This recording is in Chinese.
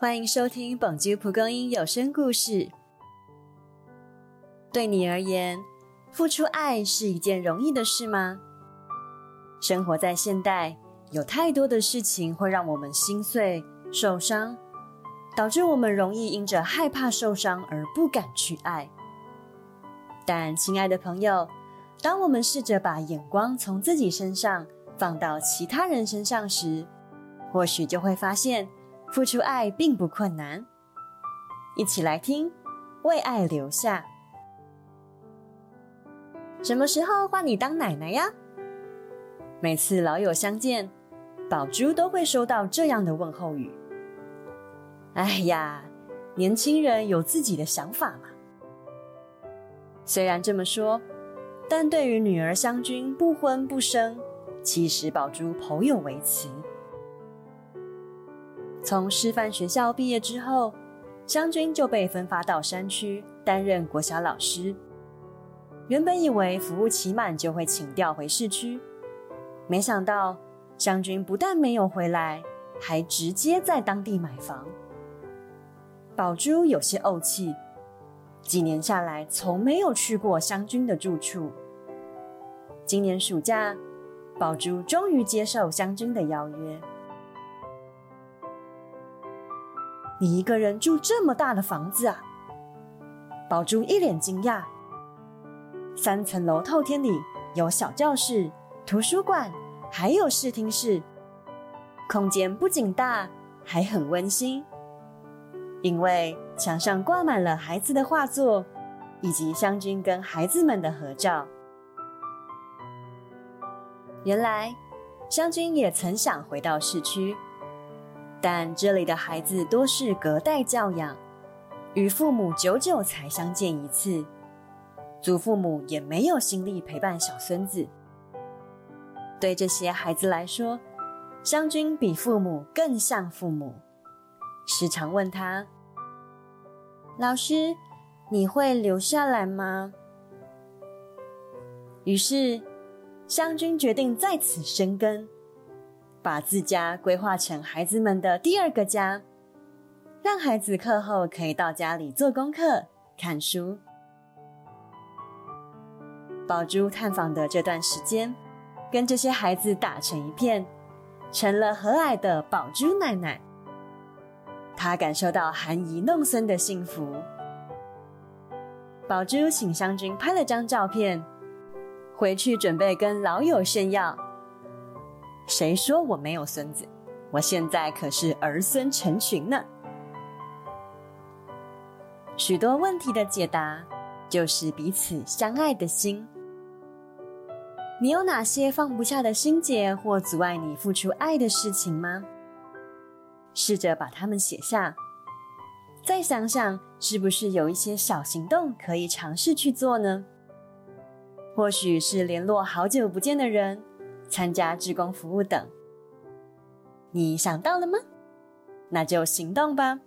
欢迎收听《本居蒲公英有声故事》。对你而言，付出爱是一件容易的事吗？生活在现代，有太多的事情会让我们心碎、受伤，导致我们容易因着害怕受伤而不敢去爱。但，亲爱的朋友，当我们试着把眼光从自己身上放到其他人身上时，或许就会发现。付出爱并不困难，一起来听《为爱留下》。什么时候换你当奶奶呀？每次老友相见，宝珠都会收到这样的问候语。哎呀，年轻人有自己的想法嘛。虽然这么说，但对于女儿湘君不婚不生，其实宝珠颇有微词。从师范学校毕业之后，湘君就被分发到山区担任国小老师。原本以为服务期满就会请调回市区，没想到湘君不但没有回来，还直接在当地买房。宝珠有些怄气，几年下来从没有去过湘君的住处。今年暑假，宝珠终于接受湘君的邀约。你一个人住这么大的房子啊？宝珠一脸惊讶。三层楼透天里有小教室、图书馆，还有视听室，空间不仅大，还很温馨。因为墙上挂满了孩子的画作，以及湘君跟孩子们的合照。原来，湘君也曾想回到市区。但这里的孩子多是隔代教养，与父母久久才相见一次，祖父母也没有心力陪伴小孙子。对这些孩子来说，湘君比父母更像父母，时常问他：“老师，你会留下来吗？”于是，湘君决定在此生根。把自家规划成孩子们的第二个家，让孩子课后可以到家里做功课、看书。宝珠探访的这段时间，跟这些孩子打成一片，成了和蔼的宝珠奶奶。她感受到含饴弄孙的幸福。宝珠请湘君拍了张照片，回去准备跟老友炫耀。谁说我没有孙子？我现在可是儿孙成群呢。许多问题的解答，就是彼此相爱的心。你有哪些放不下的心结或阻碍你付出爱的事情吗？试着把它们写下，再想想是不是有一些小行动可以尝试去做呢？或许是联络好久不见的人。参加志工服务等，你想到了吗？那就行动吧。